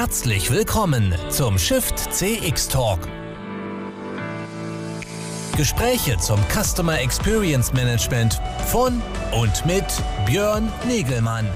Herzlich willkommen zum Shift CX Talk. Gespräche zum Customer Experience Management von und mit Björn Negelmann.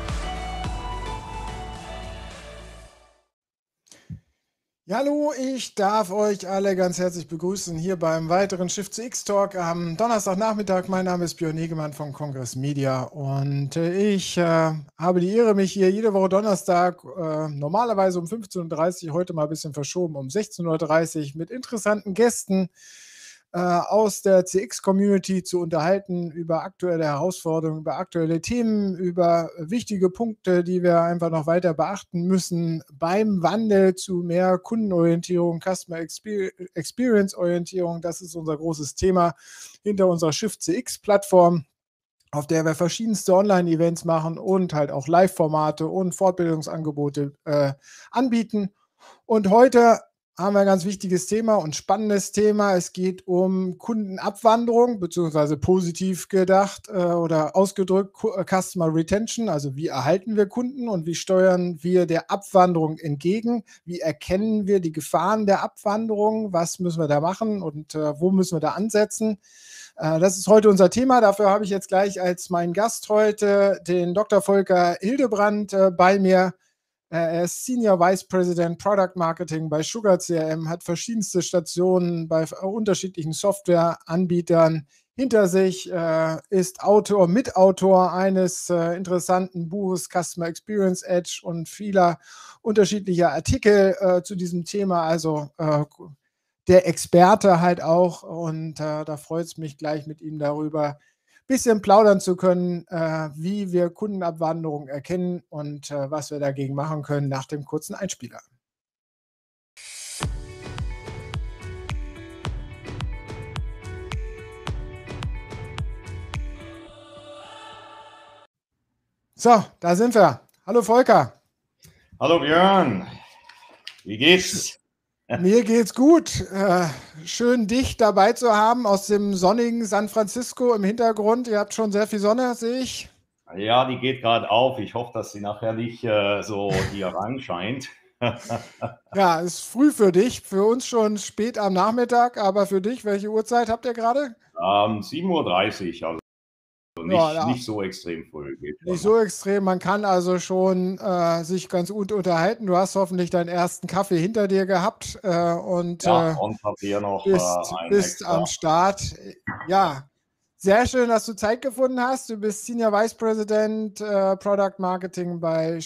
Ja, hallo, ich darf euch alle ganz herzlich begrüßen hier beim weiteren Shift to X Talk am Donnerstagnachmittag. Mein Name ist Björn Negemann von Congress Media und äh, ich äh, habe die Ehre, mich hier jede Woche Donnerstag, äh, normalerweise um 15.30 Uhr, heute mal ein bisschen verschoben, um 16.30 Uhr mit interessanten Gästen äh, aus der CX-Community zu unterhalten über aktuelle Herausforderungen, über aktuelle Themen, über wichtige Punkte, die wir einfach noch weiter beachten müssen beim Wandel zu mehr Kundenorientierung, Customer Experience-Orientierung. Das ist unser großes Thema hinter unserer Shift CX-Plattform auf der wir verschiedenste Online-Events machen und halt auch Live-Formate und Fortbildungsangebote äh, anbieten. Und heute haben wir ein ganz wichtiges Thema und spannendes Thema. Es geht um Kundenabwanderung, beziehungsweise positiv gedacht äh, oder ausgedrückt äh, Customer Retention. Also wie erhalten wir Kunden und wie steuern wir der Abwanderung entgegen? Wie erkennen wir die Gefahren der Abwanderung? Was müssen wir da machen und äh, wo müssen wir da ansetzen? Äh, das ist heute unser Thema. Dafür habe ich jetzt gleich als meinen Gast heute den Dr. Volker Hildebrand äh, bei mir. Er ist Senior Vice President Product Marketing bei Sugar CRM, hat verschiedenste Stationen bei unterschiedlichen Softwareanbietern hinter sich, äh, ist Autor, Mitautor eines äh, interessanten Buches Customer Experience Edge und vieler unterschiedlicher Artikel äh, zu diesem Thema. Also der Experte halt auch. Und da freut es mich gleich mit ihm darüber bisschen plaudern zu können, äh, wie wir Kundenabwanderung erkennen und äh, was wir dagegen machen können nach dem kurzen Einspieler. So, da sind wir. Hallo Volker. Hallo Björn. Wie geht's? Mir geht's gut. Äh, schön dich dabei zu haben aus dem sonnigen San Francisco im Hintergrund. Ihr habt schon sehr viel Sonne, sehe ich. Ja, die geht gerade auf. Ich hoffe, dass sie nachher nicht äh, so hier reinscheint. ja, ist früh für dich. Für uns schon spät am Nachmittag, aber für dich, welche Uhrzeit habt ihr gerade? Ähm, 7.30 Uhr, also nicht, ja, nicht so extrem früh. nicht so extrem. Man kann also schon äh, sich ganz gut unterhalten. Du hast hoffentlich deinen ersten Kaffee hinter dir gehabt äh, und, ja, äh, noch bist, äh, bist am Start. Ja, sehr schön, dass du Zeit gefunden hast. Du bist Senior Vice President äh, Product Marketing bei,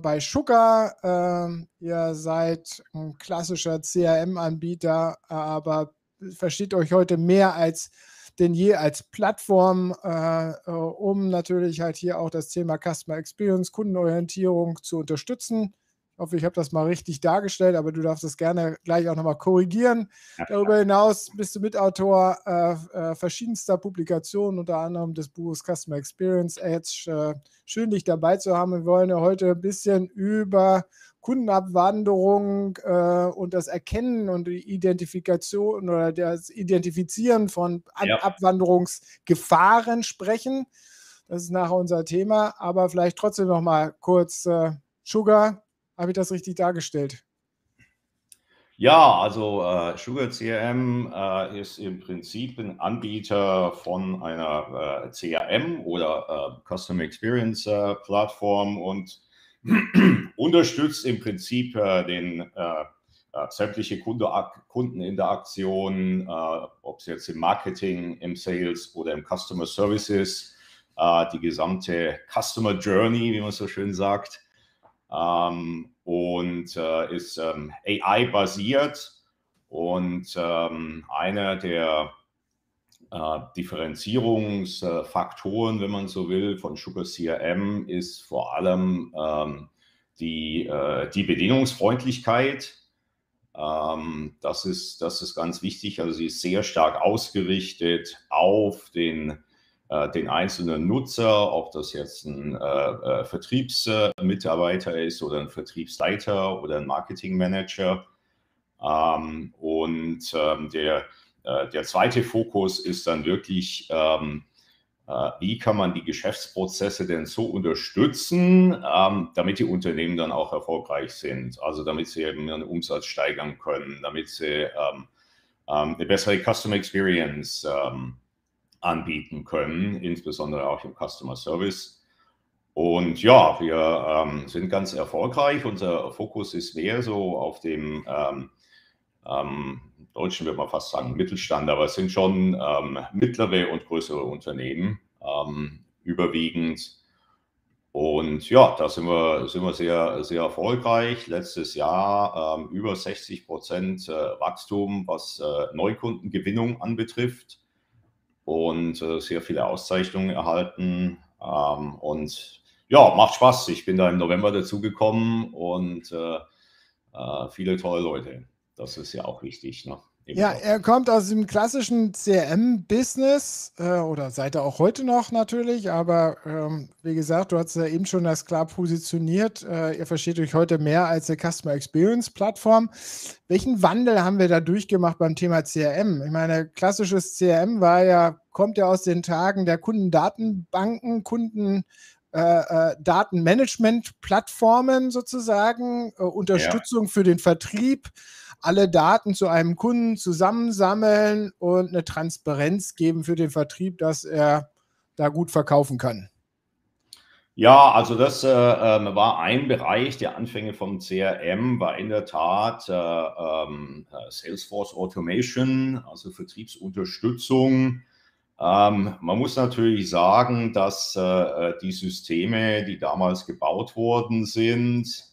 bei Sugar. Ähm, ihr seid ein klassischer CRM-Anbieter, aber versteht euch heute mehr als denn je als Plattform, äh, äh, um natürlich halt hier auch das Thema Customer Experience, Kundenorientierung zu unterstützen. Ich hoffe, ich habe das mal richtig dargestellt, aber du darfst das gerne gleich auch nochmal korrigieren. Darüber hinaus bist du Mitautor äh, äh, verschiedenster Publikationen, unter anderem des Buches Customer Experience Edge. Äh, schön, dich dabei zu haben. Wir wollen ja heute ein bisschen über Kundenabwanderung äh, und das Erkennen und die Identifikation oder das Identifizieren von ja. Abwanderungsgefahren sprechen. Das ist nachher unser Thema. Aber vielleicht trotzdem noch mal kurz äh, Sugar, habe ich das richtig dargestellt? Ja, also äh, Sugar CRM äh, ist im Prinzip ein Anbieter von einer äh, CRM oder äh, Customer Experience äh, Plattform und unterstützt im Prinzip äh, den sämtliche Kunde, Kundeninteraktion, ob es jetzt im Marketing, im Sales oder im Customer Services, die gesamte Customer Journey, wie man so schön sagt ähm, und äh, ist ähm, AI-basiert. Und ähm, einer der äh, Differenzierungsfaktoren, wenn man so will, von Sugar CRM ist vor allem ähm, die, äh, die Bedienungsfreundlichkeit. Ähm, das, ist, das ist ganz wichtig. Also sie ist sehr stark ausgerichtet auf den äh, den einzelnen Nutzer, ob das jetzt ein äh, äh, Vertriebsmitarbeiter ist oder ein Vertriebsleiter oder ein Marketingmanager. Ähm, und ähm, der, der zweite Fokus ist dann wirklich ähm, äh, wie kann man die Geschäftsprozesse denn so unterstützen, ähm, damit die Unternehmen dann auch erfolgreich sind, also damit sie eben ihren Umsatz steigern können, damit sie ähm, ähm, eine bessere Customer Experience ähm, anbieten können, insbesondere auch im Customer Service. Und ja, wir ähm, sind ganz erfolgreich. Unser Fokus ist mehr so auf dem ähm, Deutschen, würde man fast sagen, Mittelstand, aber es sind schon ähm, mittlere und größere Unternehmen ähm, überwiegend. Und ja, da sind wir, sind wir sehr, sehr erfolgreich. Letztes Jahr ähm, über 60 Prozent äh, Wachstum, was äh, Neukundengewinnung anbetrifft und äh, sehr viele Auszeichnungen erhalten. Ähm, und ja, macht Spaß. Ich bin da im November dazugekommen und äh, äh, viele tolle Leute. Das ist ja auch wichtig. Ne? Ja, er kommt aus dem klassischen CRM-Business äh, oder seid ihr auch heute noch natürlich, aber ähm, wie gesagt, du hast ja eben schon das klar positioniert. Äh, ihr versteht euch heute mehr als eine Customer Experience Plattform. Welchen Wandel haben wir da durchgemacht beim Thema CRM? Ich meine, klassisches CRM war ja, kommt ja aus den Tagen der Kundendatenbanken, Kunden äh, äh, Datenmanagement-Plattformen sozusagen, äh, Unterstützung ja. für den Vertrieb, alle Daten zu einem Kunden zusammensammeln und eine Transparenz geben für den Vertrieb, dass er da gut verkaufen kann. Ja, also das äh, ähm, war ein Bereich der Anfänge vom CRM, war in der Tat äh, ähm, äh, Salesforce Automation, also Vertriebsunterstützung. Ähm, man muss natürlich sagen, dass äh, die Systeme, die damals gebaut worden sind,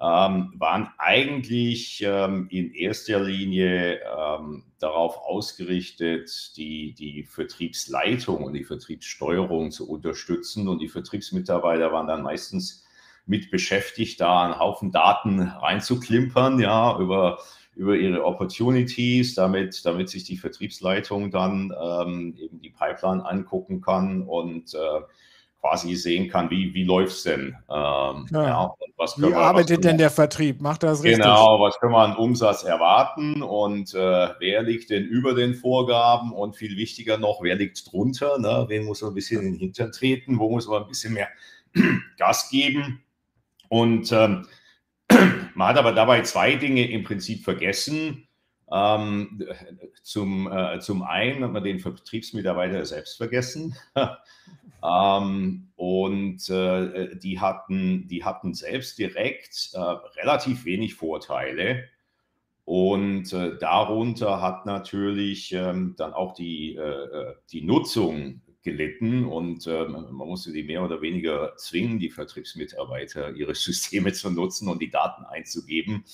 ähm, waren eigentlich ähm, in erster Linie ähm, darauf ausgerichtet, die, die Vertriebsleitung und die Vertriebssteuerung zu unterstützen. Und die Vertriebsmitarbeiter waren dann meistens mit beschäftigt, da einen Haufen Daten reinzuklimpern, ja, über, über ihre Opportunities, damit, damit sich die Vertriebsleitung dann ähm, eben die Pipeline angucken kann und äh, quasi sehen kann, wie, wie läuft es denn? Ähm, ja. Ja, wie wir, arbeitet denn der Vertrieb? Macht das richtig? Genau, was können wir an Umsatz erwarten und äh, wer liegt denn über den Vorgaben und viel wichtiger noch, wer liegt drunter? Ne? Wen muss man ein bisschen in den Hintern treten? Wo muss man ein bisschen mehr Gas geben? Und ähm, man hat aber dabei zwei Dinge im Prinzip vergessen. Ähm, zum, äh, zum einen hat man den Vertriebsmitarbeiter selbst vergessen. Ähm, und äh, die, hatten, die hatten selbst direkt äh, relativ wenig Vorteile. Und äh, darunter hat natürlich ähm, dann auch die, äh, äh, die Nutzung gelitten und ähm, man musste die mehr oder weniger zwingen, die Vertriebsmitarbeiter ihre Systeme zu nutzen und die Daten einzugeben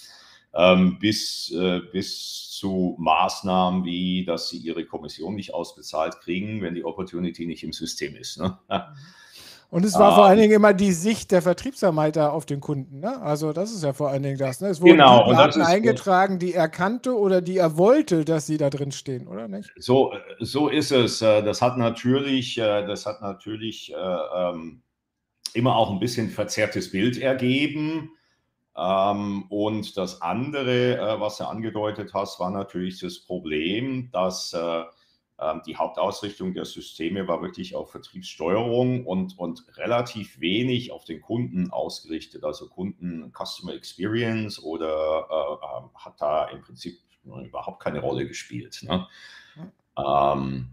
ähm, bis, äh, bis zu Maßnahmen wie, dass sie ihre Kommission nicht ausbezahlt kriegen, wenn die Opportunity nicht im System ist. Ne? Und es war ah, vor allen Dingen immer die Sicht der Vertriebsarbeiter auf den Kunden. Ne? Also das ist ja vor allen Dingen das. Ne? Es wurden genau, die Daten eingetragen, die er kannte oder die er wollte, dass sie da drin stehen, oder nicht? So, so ist es. Äh, das hat natürlich, äh, das hat natürlich äh, ähm, immer auch ein bisschen verzerrtes Bild ergeben. Ähm, und das andere, äh, was du angedeutet hast, war natürlich das Problem, dass äh, die Hauptausrichtung der Systeme war wirklich auf Vertriebssteuerung und, und relativ wenig auf den Kunden ausgerichtet. Also Kunden Customer Experience oder äh, ähm, hat da im Prinzip überhaupt keine Rolle gespielt. Ne? Ähm,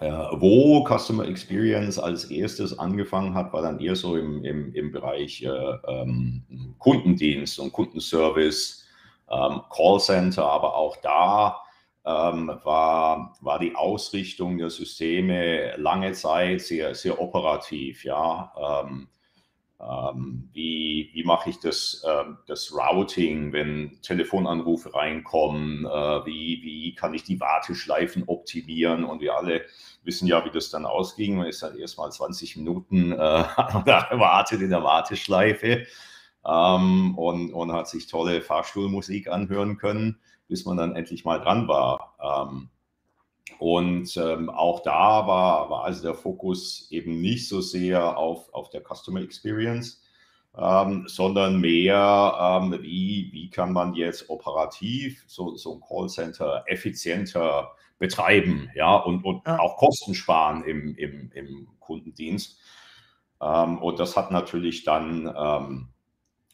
äh, wo Customer Experience als erstes angefangen hat, war dann eher so im, im, im Bereich äh, ähm, Kundendienst und Kundenservice, ähm, Callcenter, aber auch da ähm, war, war die Ausrichtung der Systeme lange Zeit sehr, sehr operativ. Ja? Ähm, ähm, wie, wie mache ich das, äh, das Routing, wenn Telefonanrufe reinkommen? Äh, wie, wie kann ich die Warteschleifen optimieren? Und wir alle wissen ja, wie das dann ausging. Man ist dann erstmal 20 Minuten äh, in der Warteschleife ähm, und, und hat sich tolle Fahrstuhlmusik anhören können, bis man dann endlich mal dran war. Ähm, und ähm, auch da war, war also der Fokus eben nicht so sehr auf, auf der Customer Experience, ähm, sondern mehr, ähm, wie, wie kann man jetzt operativ so, so ein Callcenter effizienter betreiben, ja, und, und ja. auch Kosten sparen im, im, im Kundendienst. Ähm, und das hat natürlich dann ähm,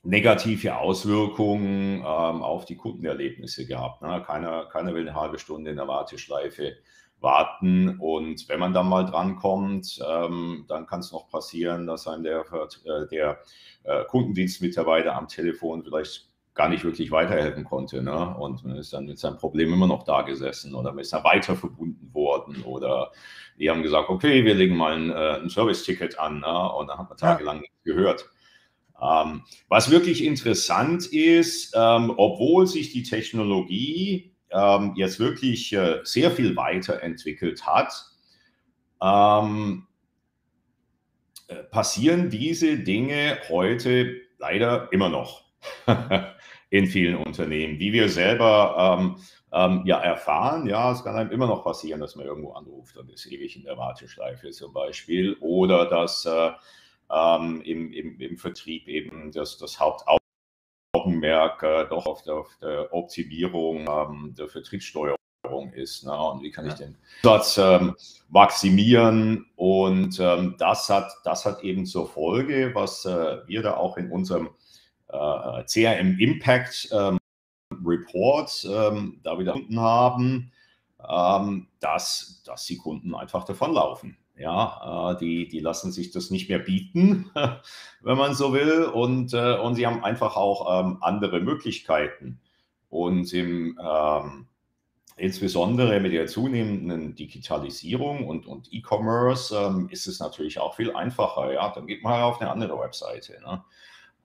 negative Auswirkungen ähm, auf die Kundenerlebnisse gehabt. Ne? Keiner, keiner will eine halbe Stunde in der Warteschleife warten. Und wenn man dann mal drankommt, ähm, dann kann es noch passieren, dass einem der, äh, der äh, Kundendienstmitarbeiter am Telefon vielleicht gar nicht wirklich weiterhelfen konnte. Ne? Und man ist dann mit seinem Problem immer noch da gesessen oder man ist dann weiter verbunden worden oder die haben gesagt, okay, wir legen mal ein, äh, ein Service-Ticket an ne? und dann hat man tagelang ja. nichts gehört. Ähm, was wirklich interessant ist, ähm, obwohl sich die Technologie ähm, jetzt wirklich äh, sehr viel weiterentwickelt hat, äh, passieren diese Dinge heute leider immer noch in vielen Unternehmen, wie wir selber ähm, ja erfahren. Ja, es kann einem immer noch passieren, dass man irgendwo anruft und ist ewig in der Warteschleife zum Beispiel oder dass äh, ähm, im, im, im, Vertrieb eben das, das Hauptaugenmerk äh, doch auf der, auf der Optimierung ähm, der Vertriebssteuerung ist. Ne? Und wie kann ich den Satz ähm, maximieren? Und ähm, das, hat, das hat eben zur Folge, was äh, wir da auch in unserem äh, CRM Impact ähm, Report ähm, da wieder haben, ähm, dass, dass die Kunden einfach davonlaufen. Ja, äh, die, die lassen sich das nicht mehr bieten, wenn man so will. Und, äh, und sie haben einfach auch ähm, andere Möglichkeiten. Und im, ähm, insbesondere mit der zunehmenden Digitalisierung und, und E-Commerce ähm, ist es natürlich auch viel einfacher. Ja, dann geht man auf eine andere Webseite ne?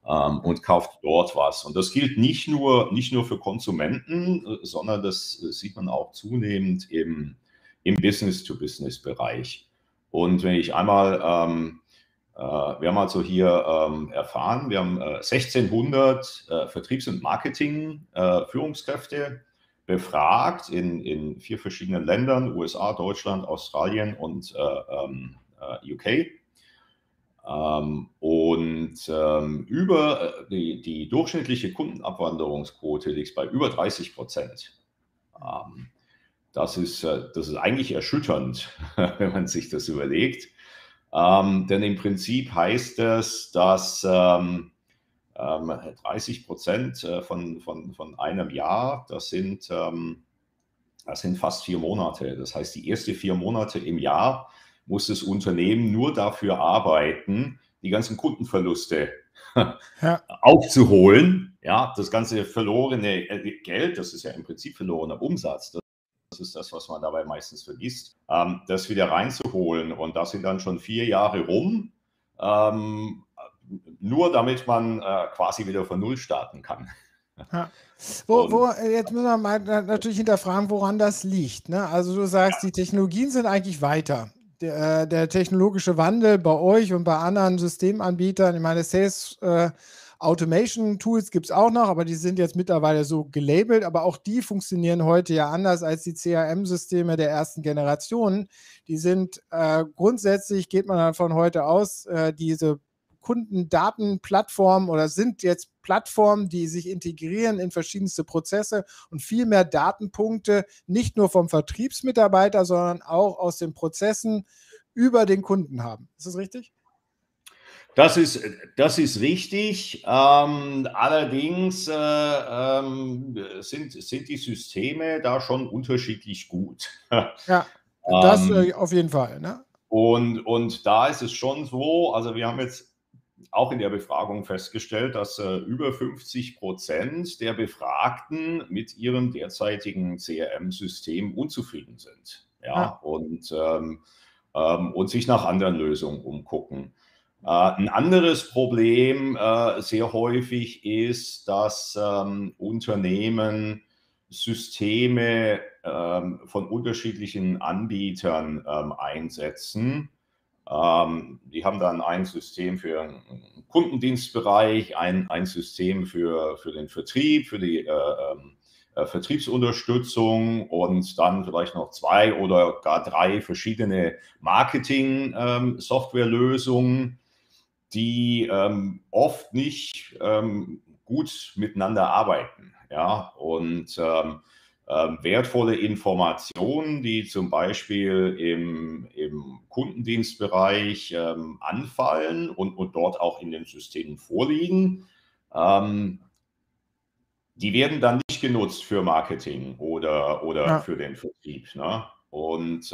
ähm, und kauft dort was. Und das gilt nicht nur, nicht nur für Konsumenten, äh, sondern das sieht man auch zunehmend im, im Business-to-Business-Bereich. Und wenn ich einmal, ähm, äh, wir haben also hier ähm, erfahren, wir haben äh, 1600 äh, Vertriebs- und Marketing-Führungskräfte äh, befragt in, in vier verschiedenen Ländern, USA, Deutschland, Australien und äh, ähm, äh, UK. Ähm, und ähm, über die, die durchschnittliche Kundenabwanderungsquote liegt bei über 30 Prozent. Das ist, äh, das ist eigentlich erschütternd, wenn man sich das überlegt. Ähm, denn im Prinzip heißt es, dass ähm, 30 ähm, Prozent äh, von, von, von einem Jahr, das sind, ähm, das sind fast vier Monate. Das heißt, die ersten vier Monate im Jahr muss das Unternehmen nur dafür arbeiten, die ganzen Kundenverluste ja. aufzuholen. Ja, das ganze verlorene äh, Geld, das ist ja im Prinzip verlorener Umsatz. Das ist das, was man dabei meistens vergisst, ähm, das wieder reinzuholen. Und das sind dann schon vier Jahre rum, ähm, nur damit man äh, quasi wieder von Null starten kann. Ja. Wo, wo, jetzt müssen wir mal natürlich hinterfragen, woran das liegt. Ne? Also du sagst, die Technologien sind eigentlich weiter. Der, äh, der, technologische Wandel bei euch und bei anderen Systemanbietern, ich meine, Sales äh, Automation-Tools gibt es auch noch, aber die sind jetzt mittlerweile so gelabelt. Aber auch die funktionieren heute ja anders als die CRM-Systeme der ersten Generation. Die sind äh, grundsätzlich, geht man dann von heute aus, äh, diese Kundendatenplattformen oder sind jetzt Plattformen, die sich integrieren in verschiedenste Prozesse und viel mehr Datenpunkte, nicht nur vom Vertriebsmitarbeiter, sondern auch aus den Prozessen über den Kunden haben. Ist das richtig? Das ist, das ist richtig. Ähm, allerdings äh, ähm, sind, sind die Systeme da schon unterschiedlich gut. ja, das ähm, äh, auf jeden Fall. Ne? Und, und da ist es schon so, also wir haben jetzt auch in der Befragung festgestellt, dass äh, über 50 Prozent der Befragten mit ihrem derzeitigen CRM-System unzufrieden sind. Ja, ja. Und, ähm, ähm, und sich nach anderen Lösungen umgucken. Äh, ein anderes Problem äh, sehr häufig ist, dass ähm, Unternehmen Systeme ähm, von unterschiedlichen Anbietern ähm, einsetzen. die haben dann ein System für den Kundendienstbereich, ein, ein System für, für den Vertrieb, für die äh, Vertriebsunterstützung und dann vielleicht noch zwei oder gar drei verschiedene Marketing-Softwarelösungen die ähm, oft nicht ähm, gut miteinander arbeiten. Ja, und ähm, ähm, wertvolle Informationen, die zum Beispiel im, im Kundendienstbereich ähm, anfallen und, und dort auch in den Systemen vorliegen, ähm, die werden dann nicht genutzt für Marketing oder, oder ja. für den Vertrieb. Ne? Und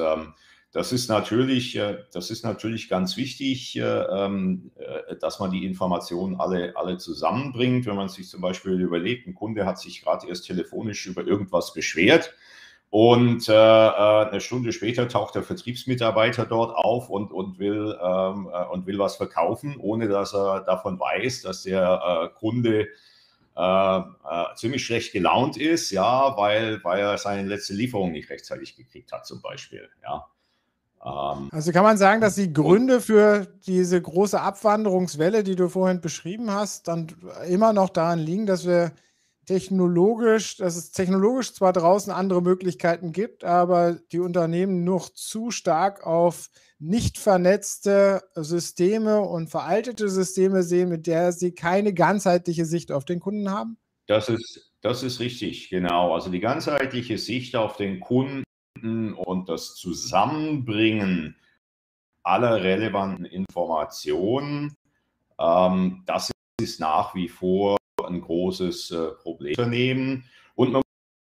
das ist natürlich, äh, das ist natürlich ganz wichtig, äh, ähm, äh, dass man die Informationen alle, alle zusammenbringt. Wenn man sich zum Beispiel überlegt, ein Kunde hat sich gerade erst telefonisch über irgendwas beschwert und eine Stunde später taucht der Vertriebsmitarbeiter dort auf und, und, will, ähm, und will was verkaufen, ohne dass er davon weiß, dass der Kunde äh, ziemlich schlecht gelaunt ist, ja, weil, weil er seine letzte Lieferung nicht rechtzeitig gekriegt hat, zum Beispiel, ja. Ähm, also kann man sagen, dass die Gründe für diese große Abwanderungswelle, die du vorhin beschrieben hast, dann immer noch daran liegen, dass wir technologisch, dass es technologisch zwar draußen andere Möglichkeiten gibt, aber die Unternehmen noch zu stark auf nicht vernetzte Systeme und veraltete Systeme sehen, mit der sie keine ganzheitliche Sicht auf den Kunden haben? Das ist, das ist richtig, genau. Also die ganzheitliche Sicht auf den Kunden und das Zusammenbringen aller relevanten Informationen, ähm, das ist nach wie vor ein großes äh, Problem. Und man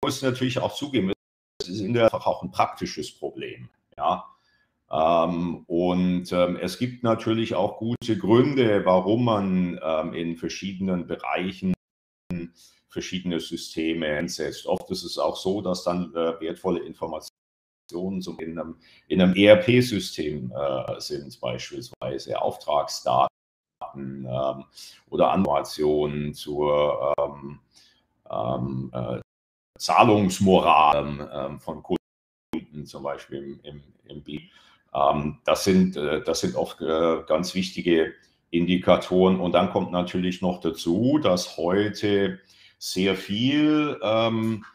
muss natürlich auch zugeben, es ist in der Tat auch ein praktisches Problem. Ja. Ähm, und ähm, es gibt natürlich auch gute Gründe, warum man ähm, in verschiedenen Bereichen verschiedene Systeme einsetzt. Oft ist es auch so, dass dann äh, wertvolle Informationen in einem, in einem ERP-System äh, sind, beispielsweise Auftragsdaten ähm, oder Informationen zur ähm, ähm, äh, Zahlungsmoral ähm, ähm, von Kunden, zum Beispiel im, im, im B. Ähm, das, sind, äh, das sind oft äh, ganz wichtige Indikatoren. Und dann kommt natürlich noch dazu, dass heute sehr viel ähm,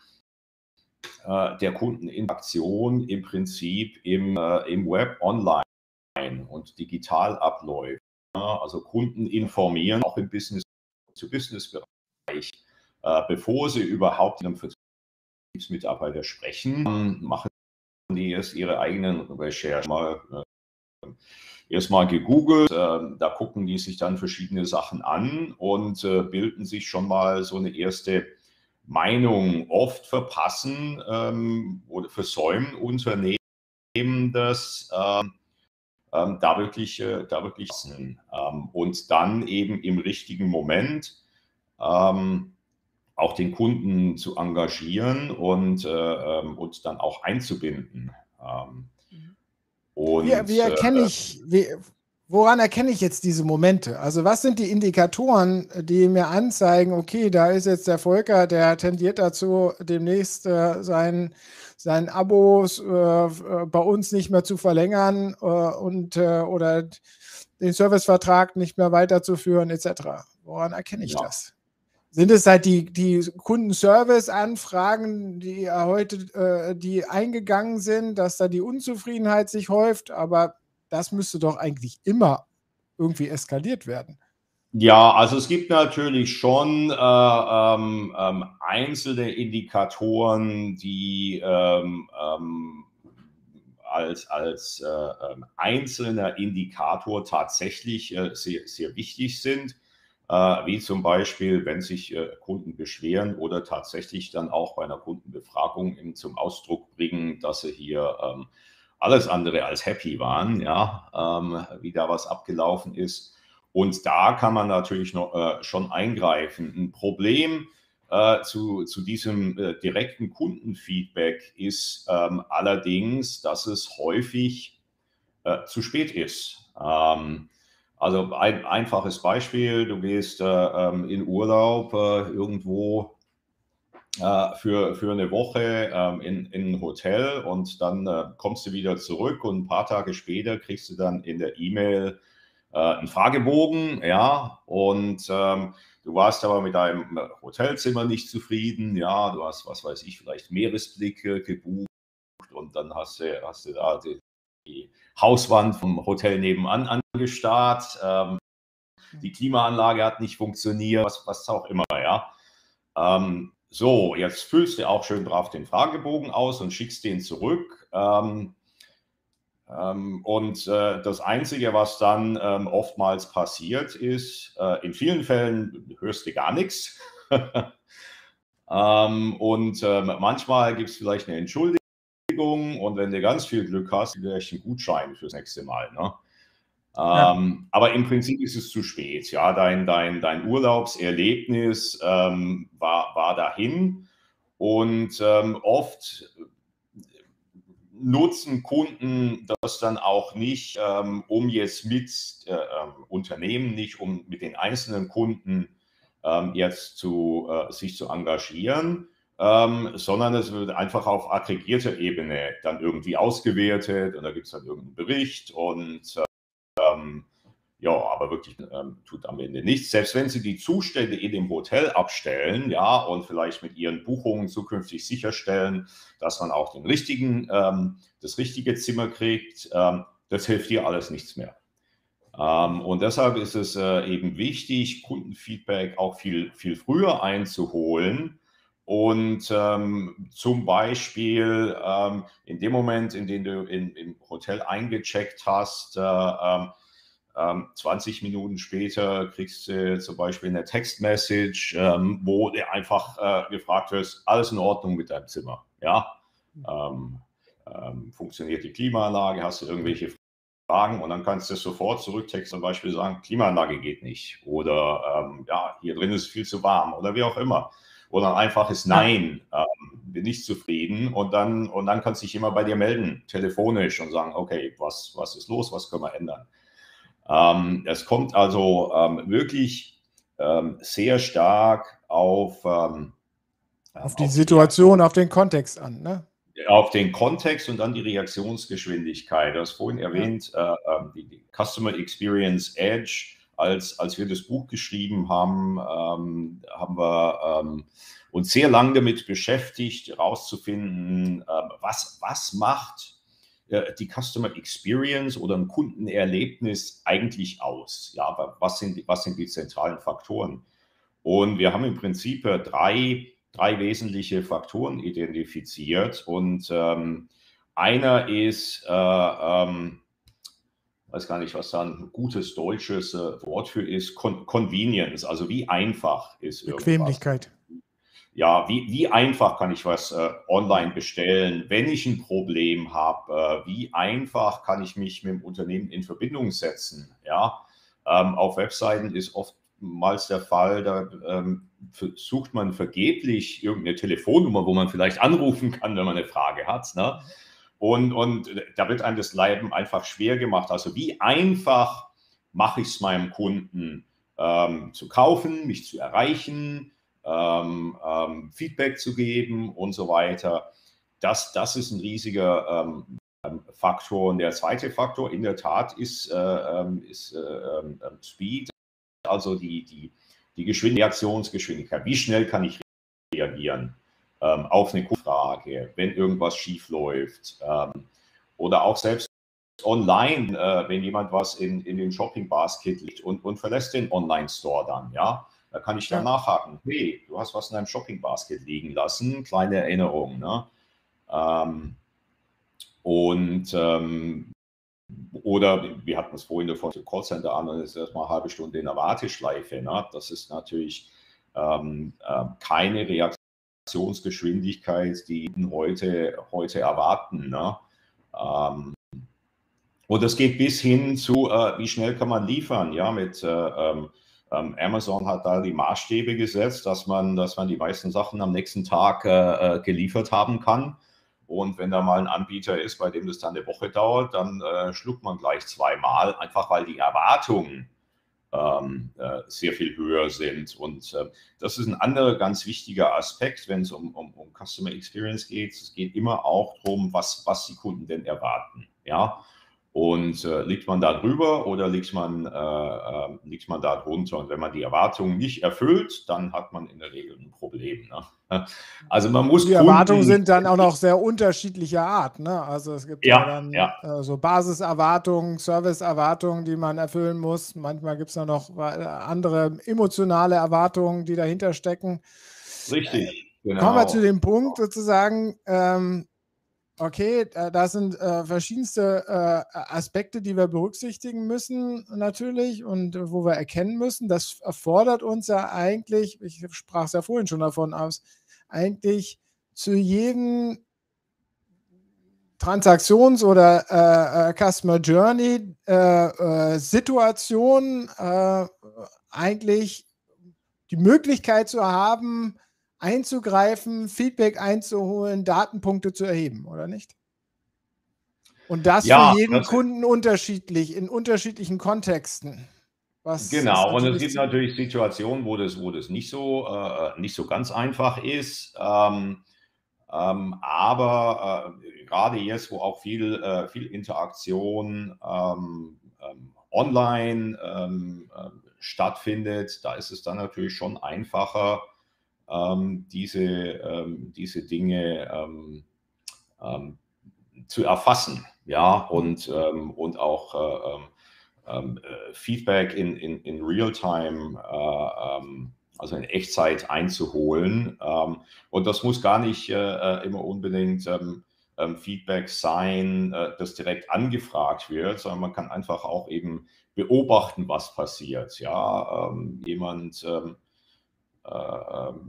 äh, der Kundeninteraktion im Prinzip im, äh, im Web online und digital abläuft. Also Kunden informieren, auch im Business-to-Business-Bereich, äh, bevor sie überhaupt mit einem Vertriebsmitarbeiter sprechen, machen die erst ihre eigenen Recherchen mal äh, erstmal gegoogelt. Äh, da gucken die sich dann verschiedene Sachen an und äh, bilden sich schon mal so eine erste Meinung. Oft verpassen ähm, oder versäumen Unternehmen das. Ähm, ähm, da wirklich, äh, da wirklich ähm, und dann eben im richtigen Moment ähm, auch den Kunden zu engagieren und, äh, ähm, und dann auch einzubinden. Und, wie, wie erkenne äh, ich, wie, woran erkenne ich jetzt diese Momente? Also was sind die Indikatoren, die mir anzeigen, okay, da ist jetzt der Volker, der tendiert dazu, demnächst äh, sein, sein Abo äh, bei uns nicht mehr zu verlängern äh, und äh, oder den Servicevertrag nicht mehr weiterzuführen, etc. Woran erkenne ich ja. das? Sind es halt die, die Kundenservice-Anfragen, die heute, äh, die eingegangen sind, dass da die Unzufriedenheit sich häuft, aber das müsste doch eigentlich immer irgendwie eskaliert werden. Ja, also es gibt natürlich schon äh, ähm, ähm, einzelne Indikatoren, die ähm, ähm als, als äh, ähm, einzelner Indikator tatsächlich äh, sehr, sehr wichtig sind. Äh, wie zum Beispiel, wenn sich äh, Kunden beschweren oder tatsächlich dann auch bei einer Kundenbefragung zum Ausdruck bringen, dass sie hier ähm, alles andere als happy waren, ja, ähm, wie da was abgelaufen ist. Und da kann man natürlich noch äh, schon eingreifen. Ein Problem zu, zu diesem direkten Kundenfeedback ist ähm, allerdings, dass es häufig zu spät ist. Also ein einfaches Beispiel, du gehst äh, ähm, in Urlaub äh, irgendwo äh, für, für eine Woche ähm, in, in ein Hotel und dann äh, kommst du wieder zurück und ein paar Tage später kriegst du dann in der E-Mail äh, einen Fragebogen, ja, und ähm, du warst aber mit deinem Hotelzimmer nicht zufrieden, ja, du hast, was weiß ich, vielleicht Meeresblicke gebucht und dann hast du, hast du da die, die Hauswand vom Hotel nebenan angestarrt. Ähm, die Klimaanlage hat nicht funktioniert, was, was auch immer, ja. Ähm, so, jetzt füllst du auch schön brav den Fragebogen aus und schickst den zurück. Ähm, ähm, und äh, das Einzige, was dann ähm, oftmals passiert, ist, äh, in vielen Fällen hörst du gar nichts. ähm, und ähm, manchmal gibt es vielleicht eine Entschuldigung und wenn du ganz viel Glück hast, vielleicht einen Gutschein fürs nächste Mal. Ne? Ja. Ähm, aber im Prinzip ist es zu spät. Ja, dein, dein, dein Urlaubserlebnis ähm, war, war dahin und ähm, oft nutzen Kunden das dann auch nicht, ähm, um jetzt mit äh, ähm, Unternehmen, nicht um mit den einzelnen Kunden ähm, jetzt zu, äh, sich zu engagieren, ähm, sondern es wird einfach auf aggregierter Ebene dann irgendwie ausgewertet und da gibt es dann irgendeinen Bericht und ähm, ja, aber wirklich ähm, tut am Ende nichts. Selbst wenn Sie die Zustände in dem Hotel abstellen, ja, und vielleicht mit Ihren Buchungen zukünftig sicherstellen, dass man auch den richtigen, ähm, das richtige Zimmer kriegt, ähm, das hilft hier alles nichts mehr. Ähm, und deshalb ist es äh, eben wichtig, Kundenfeedback auch viel, viel früher einzuholen. Und ähm, zum Beispiel ähm, in dem Moment, in dem du in, im Hotel eingecheckt hast, äh, 20 ähm, Minuten später kriegst du zum Beispiel eine Textmessage, ähm, wo dir einfach äh, gefragt wird, alles in Ordnung mit deinem Zimmer. Ja, ähm, ähm, funktioniert die Klimaanlage, hast du irgendwelche Fragen und dann kannst du sofort zurücktexten, zum Beispiel sagen, Klimaanlage geht nicht oder ähm, ja, hier drin ist viel zu warm oder wie auch immer. Oder ein einfaches Nein, ähm, bin nicht zufrieden und dann, und dann kannst du dich immer bei dir melden, telefonisch und sagen, okay, was, was ist los, was können wir ändern. Ähm, es kommt also ähm, wirklich ähm, sehr stark auf, ähm, auf die auf Situation, die auf den Kontext an. Ne? Auf den Kontext und dann die Reaktionsgeschwindigkeit. Du hast vorhin erwähnt, ja. äh, ähm, die, Customer Experience Edge. Als, als wir das Buch geschrieben haben, ähm, haben wir uns sehr lange damit beschäftigt, herauszufinden, was, was macht äh, die Customer Experience oder ein Kundenerlebnis eigentlich aus? Ja, was sind, was sind die zentralen Faktoren? Und wir haben im Prinzip äh, drei, drei wesentliche Faktoren identifiziert. Und ähm, einer ist, äh, ähm, weiß gar nicht, was da ein gutes deutsches äh, Wort für ist, Con Convenience, also wie einfach ist irgendwas. Bequemlichkeit ja, wie, wie einfach kann ich was äh, online bestellen, wenn ich ein Problem habe, äh, wie einfach kann ich mich mit dem Unternehmen in Verbindung setzen. Ja, ähm, auf Webseiten ist oftmals der Fall, da ähm, sucht man vergeblich irgendeine Telefonnummer, wo man vielleicht anrufen kann, wenn man eine Frage hat. Ne? Und, und da wird einem das Leben einfach schwer gemacht. Also wie einfach mache ich es meinem Kunden ähm, zu kaufen, mich zu erreichen, ähm, ähm, Feedback zu geben und so weiter. Das, das ist ein riesiger ähm, ähm Faktor. Und der zweite Faktor in der Tat ist, äh, ähm, ist äh, Speed, also die, die, die Reaktionsgeschwindigkeit. Wie schnell kann ich reagieren auf eine Frage, wenn irgendwas schief läuft? oder auch selbst online, äh, wenn jemand was in, in den Shopping Basket liegt und, und verlässt den Online-Store dann, ja. Da kann ich dann ja. nachhaken. Hey, du hast was in deinem Shopping Basket liegen lassen. Kleine Erinnerung. Ne? Ähm, und ähm, oder wir hatten es vorhin davon, Callcenter an, dann ist erstmal eine halbe Stunde in der Warteschleife. Ne? Das ist natürlich ähm, äh, keine Reaktionsgeschwindigkeit, die heute, heute erwarten. Ne? Ähm, und das geht bis hin zu, äh, wie schnell kann man liefern, ja, mit äh, ähm, ähm, Amazon hat da die Maßstäbe gesetzt, dass man, dass man die meisten Sachen am nächsten Tag äh, äh, geliefert haben kann. Und wenn da mal ein Anbieter ist, bei dem das dann eine Woche dauert, dann äh, schluckt man gleich zweimal, einfach weil die Erwartungen sehr viel höher sind. Und äh, das ist ein anderer ganz wichtiger Aspekt, wenn es um, um, um Customer Experience geht. Es geht immer auch darum, was, was die Kunden denn erwarten. Ja, und äh, liegt man da drüber oder liegt man, äh, äh, liegt man da drunter? Und wenn man die Erwartungen nicht erfüllt, dann hat man in der Regel ein Problem. Ne? Also man muss. Die Erwartungen sind dann auch noch sehr unterschiedlicher Art. Ne? Also es gibt ja, ja dann ja. Äh, so Basiserwartungen, Serviceerwartungen, die man erfüllen muss. Manchmal gibt es dann noch andere emotionale Erwartungen, die dahinter stecken. Richtig. genau. kommen wir zu dem Punkt sozusagen, ähm, okay, da sind äh, verschiedenste äh, Aspekte, die wir berücksichtigen müssen natürlich und äh, wo wir erkennen müssen, das erfordert uns ja eigentlich, ich sprach es ja vorhin schon davon aus, eigentlich zu jedem Transaktions- oder äh, äh, Customer Journey äh, Situation eigentlich die Möglichkeit zu haben, einzugreifen, Feedback einzuholen, Datenpunkte zu erheben, oder nicht? Und das ja, für jeden Kunden unterschiedlich, in unterschiedlichen Kontexten. genau, und es gibt natürlich Situationen, wo das, wo das nicht, so, äh, nicht so ganz einfach ist. Ähm, ähm, aber äh, gerade jetzt, wo auch viel, äh, viel Interaktion ähm, ähm online ähm, äh, stattfindet, da ist es dann natürlich schon einfacher, diese, ähm, diese Dinge zu erfassen. Ja, und, und auch äh, Feedback in, in, in Real-Time äh, also in Echtzeit einzuholen. Ähm, und das muss gar nicht äh, äh, immer unbedingt ähm, ähm, Feedback sein, äh, das direkt angefragt wird, sondern man kann einfach auch eben beobachten, was passiert. Ja, jemand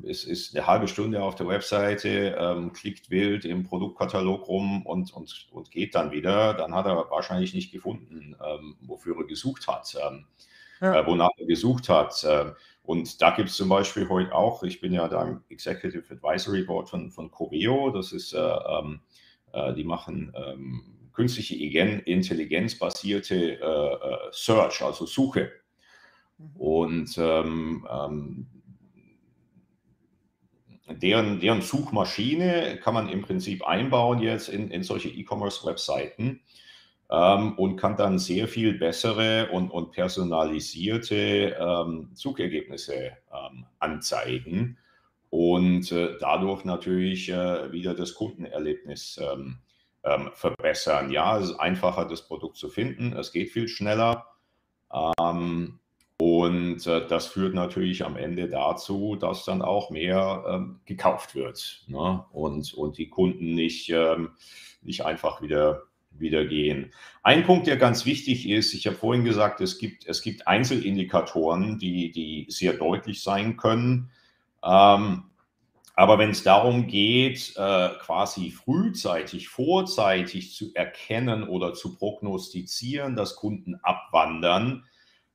ist, ist eine halbe Stunde auf der Webseite, klickt wild im Produktkatalog rum und, und, und geht dann wieder, dann hat er wahrscheinlich nicht gefunden, wofür er gesucht hat, ja. wonach er gesucht hat. Und da gibt es zum Beispiel heute auch, ich bin ja da im Executive Advisory Board von, von Coveo, das ist, äh, ähm, äh, die machen ähm, künstliche Intelligenz-basierte äh, äh, Search, also Suche. Mhm. Und ähm, ähm, deren, deren Suchmaschine kann man im Prinzip einbauen jetzt in, in solche E-Commerce-Webseiten ähm, und kann dann sehr viel bessere und, und personalisierte ähm, Suchergebnisse ähm, anzeigen und äh, dadurch natürlich äh, wieder das Kundenerlebnis ähm, ähm, verbessern. Ja, es ist einfacher, das Produkt zu finden, es geht viel schneller. Ähm, und äh, das führt natürlich am Ende dazu, dass dann auch mehr ähm, gekauft wird ne? und, und die Kunden nicht, ähm, nicht einfach wieder wieder gehen. Ein Punkt, der ganz wichtig ist, ich habe vorhin gesagt, es gibt, es gibt Einzelindikatoren, die, die sehr deutlich sein können. Ähm, aber wenn es darum geht, äh, quasi frühzeitig, vorzeitig zu erkennen oder zu prognostizieren, dass Kunden abwandern,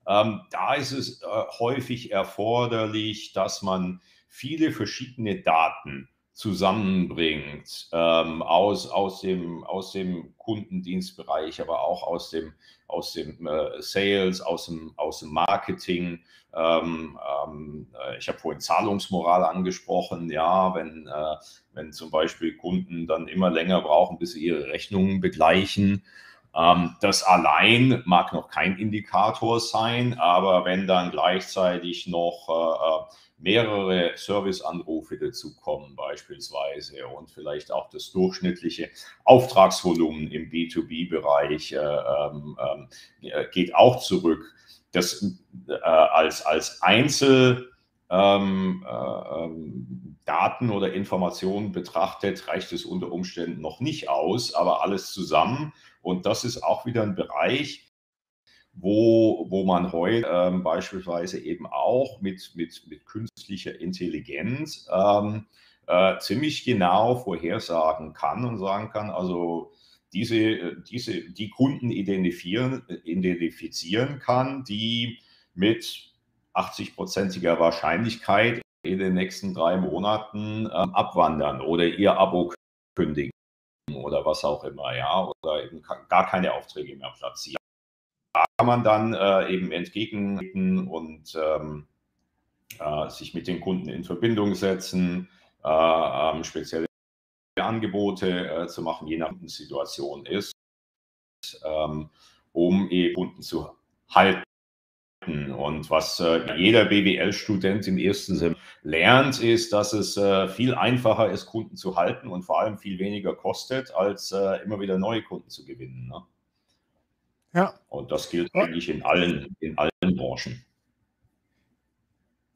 ähm, da ist es äh, häufig erforderlich, dass man viele verschiedene Daten zusammenbringt ähm, aus, aus, dem, aus dem Kundendienstbereich, aber auch aus dem, aus dem äh, Sales, aus dem, aus dem Marketing. Ähm, ähm, äh, ich habe vorhin Zahlungsmoral angesprochen. Ja, wenn, äh, wenn zum Beispiel Kunden dann immer länger brauchen, bis sie ihre Rechnungen begleichen. Ähm, das allein mag noch kein Indikator sein, aber wenn dann gleichzeitig noch äh, äh mehrere Serviceanrufe dazukommen beispielsweise und vielleicht auch das durchschnittliche Auftragsvolumen im B2B-Bereich äh, ähm, äh, geht auch zurück. Das als, als Einzel ähm, ähm, oder Informationen betrachtet, reicht es unter Umständen noch nicht aus, aber alles zusammen. Und das ist auch wieder ein Bereich, wo, wo man heute ähm, beispielsweise eben auch mit, mit, mit künstlicher Intelligenz ähm, äh, ziemlich genau vorhersagen kann und sagen kann, also diese, diese, die Kunden identifizieren, identifizieren kann, die mit 80-prozentiger Wahrscheinlichkeit in den nächsten drei Monaten ähm, abwandern oder ihr Abo kündigen oder was auch immer, ja, oder eben gar keine Aufträge mehr platzieren kann man dann äh, eben entgegentreten und ähm, äh, sich mit den Kunden in Verbindung setzen, äh, ähm, spezielle Angebote äh, zu machen, je nach Situation ist, ähm, um eben Kunden zu halten. Und was äh, jeder BWL-Student im ersten Semester lernt, ist, dass es äh, viel einfacher ist, Kunden zu halten und vor allem viel weniger kostet, als immer wieder neue Kunden zu gewinnen. Ne? Ja. Und das gilt eigentlich in allen, in allen Branchen.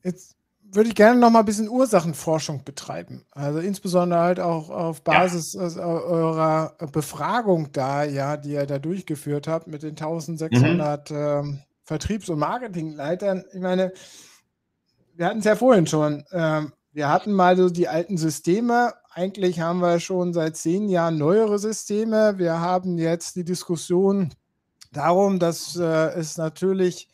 Jetzt würde ich gerne noch mal ein bisschen Ursachenforschung betreiben. Also insbesondere halt auch auf Basis ja. eurer Befragung da, ja, die ihr da durchgeführt habt mit den 1600 mhm. ähm, Vertriebs- und Marketingleitern. Ich meine, wir hatten es ja vorhin schon. Ähm, wir hatten mal so die alten Systeme. Eigentlich haben wir schon seit zehn Jahren neuere Systeme. Wir haben jetzt die Diskussion darum, dass äh, es natürlich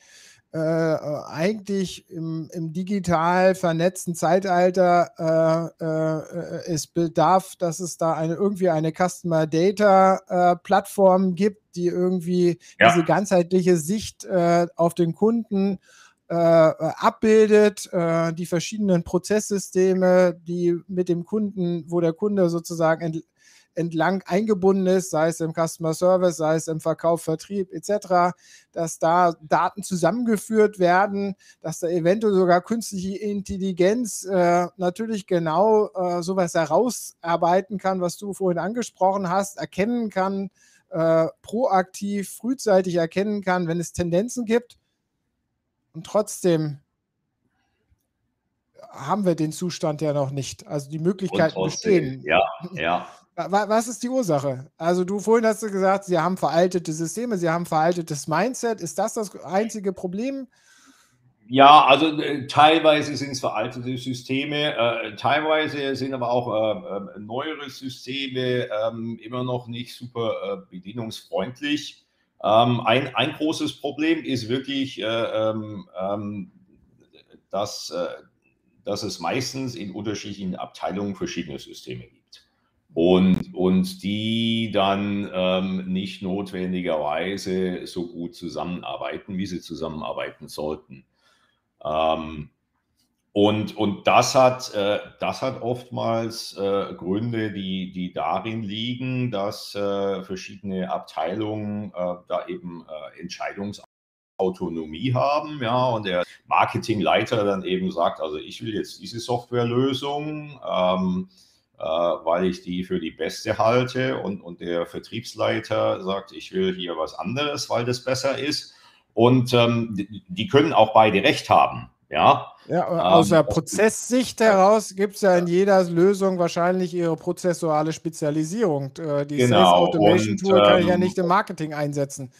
äh, eigentlich im, im, digital vernetzten Zeitalter äh, äh, es bedarf, dass es da eine, irgendwie eine Customer Data äh, Plattform gibt, die irgendwie ja. diese ganzheitliche Sicht äh, auf den Kunden äh, abbildet, die verschiedenen Prozesssysteme, die mit dem Kunden, wo der Kunde sozusagen entlang eingebunden ist, sei es im Customer Service, sei es im Verkauf, Vertrieb etc., dass da Daten zusammengeführt werden, dass da eventuell sogar künstliche Intelligenz äh, natürlich genau äh, sowas herausarbeiten kann, was du vorhin angesprochen hast, erkennen kann, äh, proaktiv, frühzeitig erkennen kann, wenn es Tendenzen gibt. Und trotzdem haben wir den Zustand ja noch nicht. Also die Möglichkeiten bestehen. Ja, ja. Was ist die Ursache? Also du vorhin hast du gesagt, sie haben veraltete Systeme, sie haben veraltetes Mindset. Ist das das einzige Problem? Ja, also äh, teilweise sind es veraltete Systeme, äh, teilweise sind aber auch äh, äh neuere Systeme ähm, immer noch nicht super äh, bedienungsfreundlich. Ähm, ein, ein großes Problem ist wirklich, äh, ähm, dass, dass es meistens in unterschiedlichen Abteilungen verschiedene Systeme gibt und, und die dann ähm, nicht notwendigerweise so gut zusammenarbeiten, wie sie zusammenarbeiten sollten. Ähm, und, und das, hat, äh, das hat oftmals äh, Gründe, die, die darin liegen, dass äh, verschiedene Abteilungen äh, da eben äh, Entscheidungsautonomie haben, ja, und der Marketingleiter dann eben sagt, also ich will jetzt diese Softwarelösung, ähm, äh, weil ich die für die beste halte und, und der Vertriebsleiter sagt, ich will hier was anderes, weil das besser ist. Und ähm, die, die können auch beide recht haben. Ja, ja aus ähm, der Prozesssicht heraus gibt es ja in jeder Lösung wahrscheinlich ihre prozessuale Spezialisierung. Äh, die genau. Sales Automation Tool kann ich ja ähm, nicht im Marketing einsetzen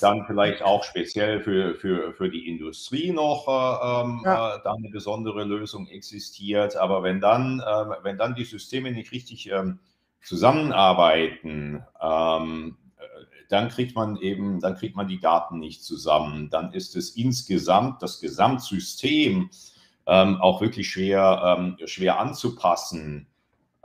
dann vielleicht auch speziell für, für, für die Industrie noch äh, ähm, ja. äh, da eine besondere Lösung existiert. Aber wenn dann, äh, wenn dann die Systeme nicht richtig ähm, zusammenarbeiten, ähm, dann kriegt man eben, dann kriegt man die Daten nicht zusammen. Dann ist es insgesamt, das Gesamtsystem ähm, auch wirklich schwer, ähm, schwer anzupassen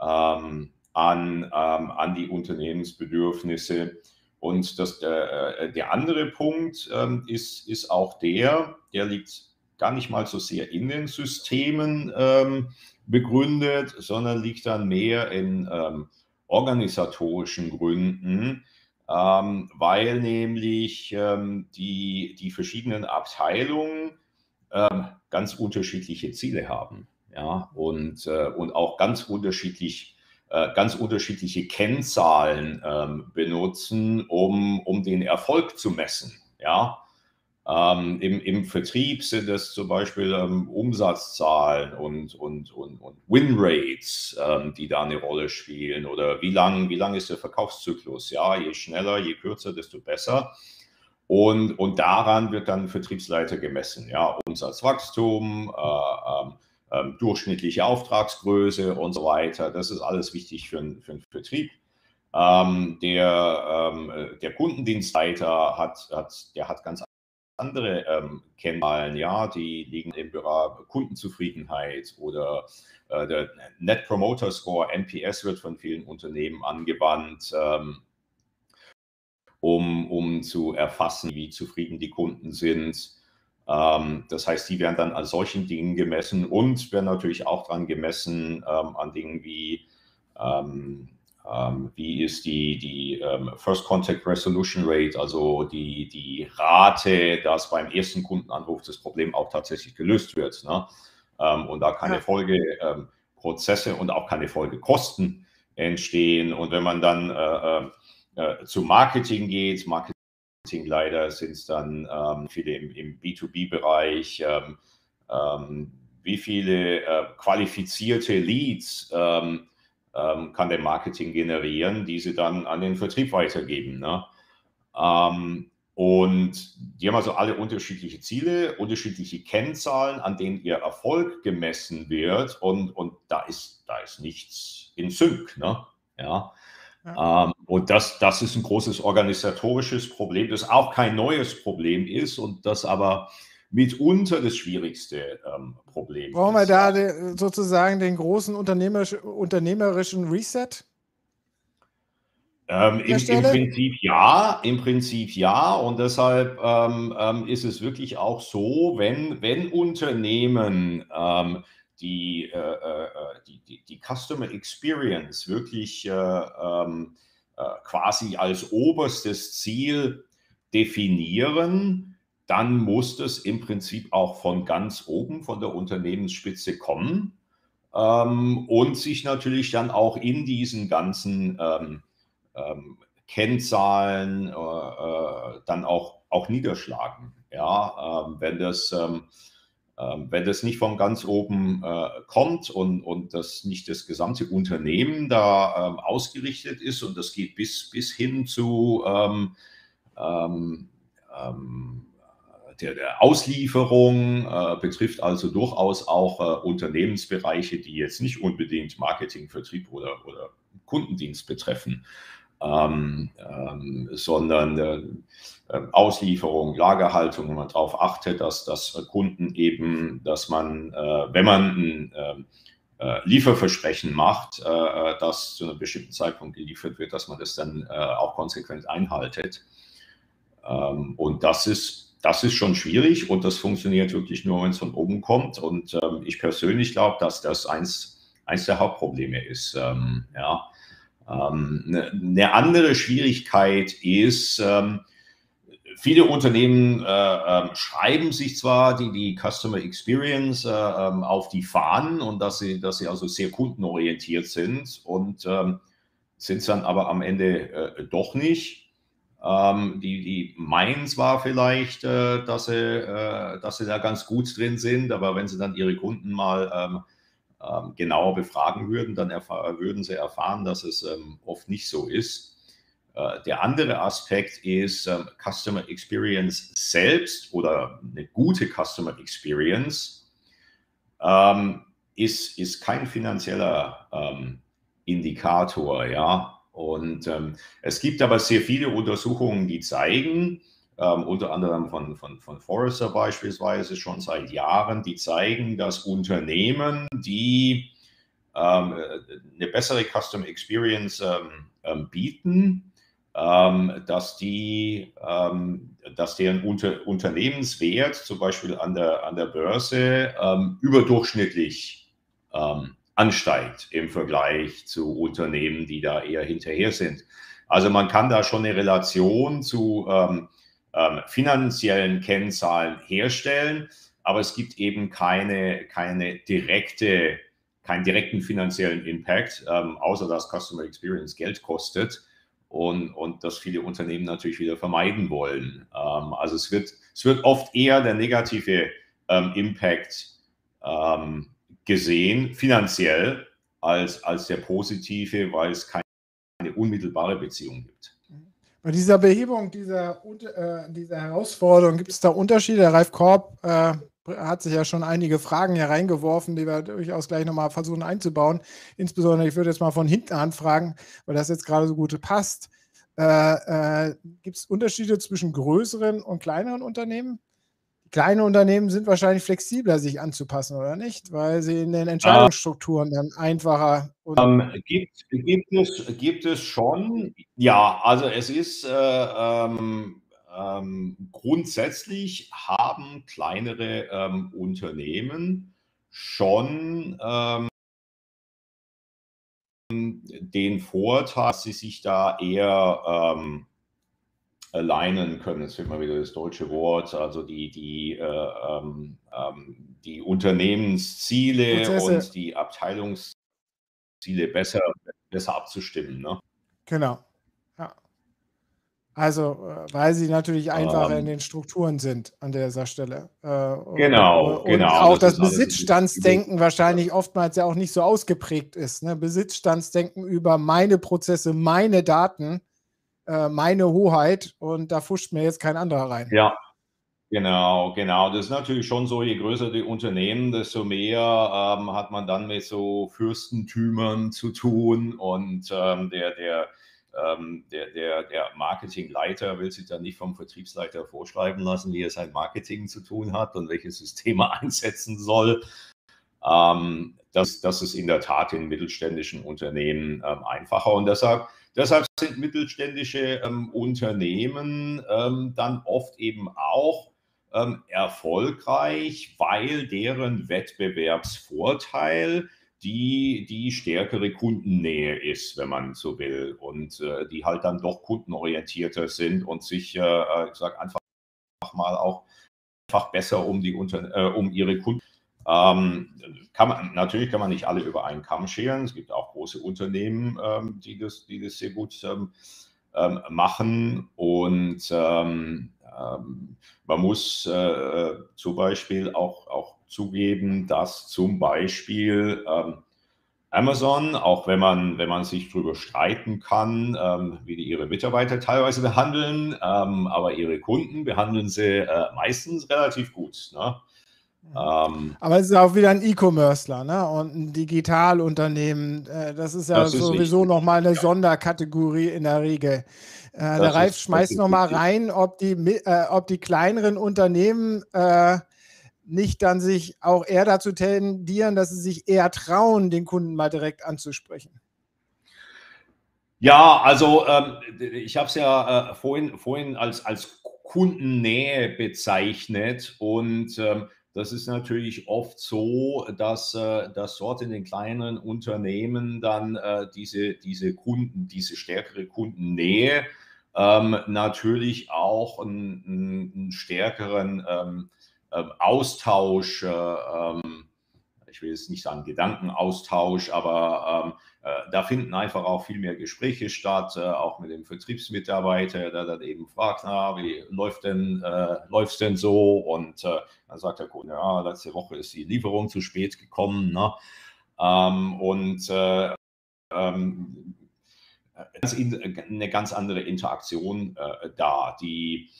ähm, an, an die Unternehmensbedürfnisse. Und das, äh, der andere Punkt ähm, ist, ist auch der, der liegt gar nicht mal so sehr in den Systemen ähm, begründet, sondern liegt dann mehr in ähm, organisatorischen Gründen, ähm, weil nämlich ähm, die, die verschiedenen Abteilungen ähm, ganz unterschiedliche Ziele haben. Ja, und, äh, und auch ganz unterschiedlich äh, ganz unterschiedliche Kennzahlen ähm, benutzen, um, um den Erfolg zu messen. Ja? Ähm, im, Im Vertrieb sind es zum Beispiel ähm, Umsatzzahlen und, und, und, und Winrates, ähm, die da eine Rolle spielen. Oder wie lang, wie lang ist der Verkaufszyklus? Ja, je schneller, je kürzer, desto besser. Und, und daran wird dann Vertriebsleiter gemessen. Ja, Umsatzwachstum, äh, ähm, durchschnittliche Auftragsgröße und so weiter. Das ist alles wichtig für, für den Vertrieb. Ähm, der, ähm, der Kundendienstleiter hat, hat, der hat ganz andere ähm, Kennzahlen, ja, die liegen im Bereich Kundenzufriedenheit oder äh, der Net Promoter Score, NPS, wird von vielen Unternehmen angewandt, ähm, um, um zu erfassen, wie zufrieden die Kunden sind. Ähm, das heißt, die werden dann an solchen Dingen gemessen und werden natürlich auch daran gemessen ähm, an Dingen wie, ähm, ähm wie ist die, die ähm, First Contact Resolution Rate, also die, die Rate, dass beim ersten Kundenanruf das Problem auch tatsächlich gelöst wird. Ne? Ähm, und da keine ja. Folgeprozesse und auch keine Folgekosten entstehen. Und wenn man dann äh, äh, zu Marketing geht, Marketing leider sind es dann ähm, viele im, im B2B-Bereich, ähm, ähm, wie viele äh, qualifizierte Leads ähm, ähm, kann der Marketing generieren, die sie dann an den Vertrieb weitergeben. Ne? Ähm, und die haben also alle unterschiedliche Ziele, unterschiedliche Kennzahlen, an denen ihr Erfolg gemessen wird. Und, und da, ist, da ist nichts in Sync. Ne? Ja. Ja. Ähm, und das, das ist ein großes organisatorisches Problem, das auch kein neues Problem ist und das aber mitunter das schwierigste ähm, Problem Brauchen ist. wir da sozusagen den großen unternehmerisch, unternehmerischen Reset? Ähm, im, Im, Prinzip ja, im Prinzip ja. Und deshalb ähm, ähm, ist es wirklich auch so, wenn, wenn Unternehmen ähm, die, äh, äh, die, die, die, Customer Experience wirklich äh, ähm, äh, quasi als oberstes Ziel definieren, dann muss das im Prinzip auch von ganz oben, von der Unternehmensspitze kommen ähm, und sich natürlich dann auch in diesen ganzen ähm, ähm, Kennzahlen äh, äh, dann auch, auch niederschlagen. Ja, ähm, wenn das ähm, wenn das nicht von ganz oben äh, kommt und, und das nicht das gesamte Unternehmen da ähm, ausgerichtet ist und das geht bis, bis hin zu ähm, ähm, ähm der, der, Auslieferung, äh, betrifft also durchaus auch äh, Unternehmensbereiche, die jetzt nicht unbedingt Marketing, Vertrieb oder, oder Kundendienst betreffen ähm, ähm, sondern äh, äh, Auslieferung, Lagerhaltung, wenn man darauf achtet, dass, dass Kunden eben, dass man, äh, wenn man ein ähm, äh, Lieferversprechen macht, äh, das zu einem bestimmten Zeitpunkt geliefert wird, dass man das dann äh, auch konsequent einhaltet. Ähm, und das ist das ist schon schwierig und das funktioniert wirklich nur, wenn es von oben kommt. Und ähm, ich persönlich glaube, dass das eins, eins der Hauptprobleme ist. Ähm, ja. Ähm, eine, eine andere Schwierigkeit ist, ähm, viele Unternehmen äh, äh, schreiben sich zwar die, die Customer Experience äh, ähm, auf die Fahnen und dass sie, dass sie also sehr kundenorientiert sind und ähm, sind es dann aber am Ende äh, doch nicht. Ähm, die, die meinen zwar vielleicht, dass, sie, dass sie da ganz gut drin sind, aber wenn sie dann ihre Kunden mal ähm, ähm, genauer befragen würden, dann würden sie erfahren, dass es ähm, oft nicht so ist. Äh, der andere Aspekt ist ähm, Customer Experience selbst oder eine gute Customer Experience ähm, ist, ist kein finanzieller ähm, Indikator, ja. Und ähm, es gibt aber sehr viele Untersuchungen, die zeigen, ähm, unter anderem von, von, von Forrester beispielsweise schon seit Jahren, die zeigen, dass Unternehmen, die ähm, eine bessere Custom Experience ähm, ähm bieten, ähm, dass, die, ähm, dass deren Unter Unternehmenswert zum Beispiel an der, an der Börse überdurchschnittlich ansteigt im Vergleich zu Unternehmen, die da eher hinterher sind. Also man kann da schon eine Relation zu ähm, ähm, finanziellen Kennzahlen herstellen, aber es gibt eben keine, keine direkte, keinen direkten finanziellen Impact, ähm, außer dass Customer Experience Geld kostet und, und das viele Unternehmen natürlich wieder vermeiden wollen. Ähm, also es wird, es wird oft eher der negative ähm, Impact ähm, gesehen, finanziell, als, als der positive, weil es keine unmittelbare Beziehung gibt. Bei dieser Behebung dieser, äh, dieser Herausforderung gibt es da Unterschiede. Der Ralf Korb äh, hat sich ja schon einige Fragen hier reingeworfen, die wir durchaus gleich nochmal versuchen einzubauen. Insbesondere, ich würde jetzt mal von hinten anfragen, weil das jetzt gerade so gut passt. Äh, äh, gibt es Unterschiede zwischen größeren und kleineren Unternehmen? Kleine Unternehmen sind wahrscheinlich flexibler, sich anzupassen, oder nicht? Weil sie in den Entscheidungsstrukturen dann einfacher. Ähm, gibt, gibt, es, gibt es schon. Ja, also es ist äh, ähm, ähm, grundsätzlich haben kleinere ähm, Unternehmen schon ähm, den Vorteil, dass sie sich da eher alignen können. Jetzt fehlt mal wieder das deutsche Wort, also die, die, äh, ähm, ähm, die Unternehmensziele Prozesse. und die Abteilungsziele besser, besser abzustimmen. Ne? Genau. Ja. Also, äh, weil sie natürlich einfacher ähm, in den Strukturen sind an dieser Stelle. Äh, genau, und genau. auch das, das Besitzstandsdenken wahrscheinlich oftmals ja auch nicht so ausgeprägt ist. Ne? Besitzstandsdenken über meine Prozesse, meine Daten, äh, meine Hoheit und da fuscht mir jetzt kein anderer rein. Ja, Genau, genau. Das ist natürlich schon so, je größer die Unternehmen, desto mehr ähm, hat man dann mit so Fürstentümern zu tun und ähm, der, der ähm, der, der, der Marketingleiter will sich dann nicht vom Vertriebsleiter vorschreiben lassen, wie er sein Marketing zu tun hat und welche Systeme einsetzen soll. Ähm, das, das ist in der Tat in mittelständischen Unternehmen ähm, einfacher und deshalb, deshalb sind mittelständische ähm, Unternehmen ähm, dann oft eben auch ähm, erfolgreich, weil deren Wettbewerbsvorteil die die stärkere Kundennähe ist, wenn man so will, und äh, die halt dann doch kundenorientierter sind und sich, äh, äh ich sag einfach mal auch einfach besser um die Unter äh, um ihre Kunden. Ähm, kann man, natürlich kann man nicht alle über einen Kamm scheren. Es gibt auch große Unternehmen, ähm, die, das, die das sehr gut ähm, ähm machen. Und ähm, ähm, man muss äh, zum Beispiel auch, auch zugeben, dass zum Beispiel Amazon, auch wenn man, wenn man sich darüber streiten kann, ähm, wie die ihre Mitarbeiter teilweise behandeln, ähm, aber ihre Kunden behandeln sie äh, meistens relativ gut. Ne? Ähm, aber es ist auch wieder ein E-Commercer ne? und ein Digitalunternehmen. Äh, das ist ja das sowieso nochmal eine ja. Sonderkategorie in der Regel. Äh, der Ralf ist, schmeißt nochmal rein, ob die, äh, ob die kleineren Unternehmen äh, nicht dann sich auch eher dazu tendieren, dass sie sich eher trauen, den Kunden mal direkt anzusprechen? Ja, also ähm, ich habe es ja äh, vorhin, vorhin als, als Kundennähe bezeichnet und ähm, das ist natürlich oft so, dass, äh, dass dort in den kleineren Unternehmen dann äh, diese, diese Kunden, diese stärkere Kundennähe ähm, natürlich auch einen, einen stärkeren ähm, ähm, Austausch, äh, ähm, ich will jetzt nicht sagen Gedankenaustausch, aber ähm, äh, da finden einfach auch viel mehr Gespräche statt, äh, auch mit dem Vertriebsmitarbeiter, der dann eben fragt, na, wie läuft denn, äh, läuft's denn so? Und äh, dann sagt der Kunde, ja, letzte Woche ist die Lieferung zu spät gekommen. Ne? Ähm, und äh, ähm, eine ganz andere Interaktion äh, da. Die,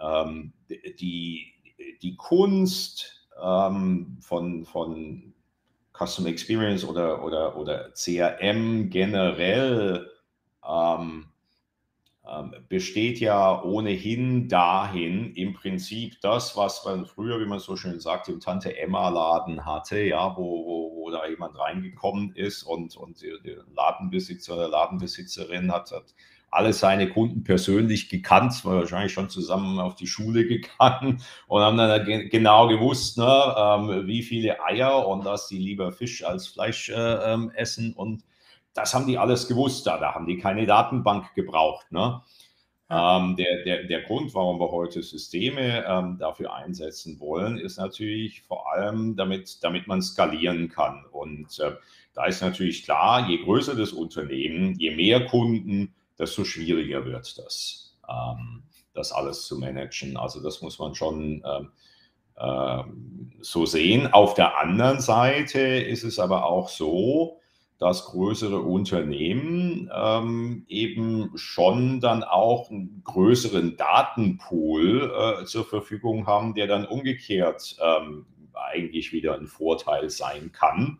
ähm, die die Kunst ähm, von, von Custom Experience oder, oder, oder CRM generell ähm, ähm, besteht ja ohnehin dahin, im Prinzip das, was man früher, wie man so schön sagt, im Tante Emma-Laden hatte, ja, wo, wo, wo da jemand reingekommen ist und, und der Ladenbesitzer oder Ladenbesitzerin hat, hat alle seine Kunden persönlich gekannt, war wahrscheinlich schon zusammen auf die Schule gegangen und haben dann genau gewusst, ne, ähm, wie viele Eier und dass die lieber Fisch als Fleisch äh, ähm, essen. Und das haben die alles gewusst. Da, da haben die keine Datenbank gebraucht. Ne? Ähm, der, der, der Grund, warum wir heute Systeme ähm, dafür einsetzen wollen, ist natürlich vor allem, damit, damit man skalieren kann. Und äh, da ist natürlich klar, je größer das Unternehmen, je mehr Kunden, desto schwieriger wird das, ähm, das alles zu managen. Also das muss man schon ähm, ähm, so sehen. Auf der anderen Seite ist es aber auch so, dass größere Unternehmen ähm, eben schon dann auch einen größeren Datenpool äh, zur Verfügung haben, der dann umgekehrt ähm, eigentlich wieder ein Vorteil sein kann.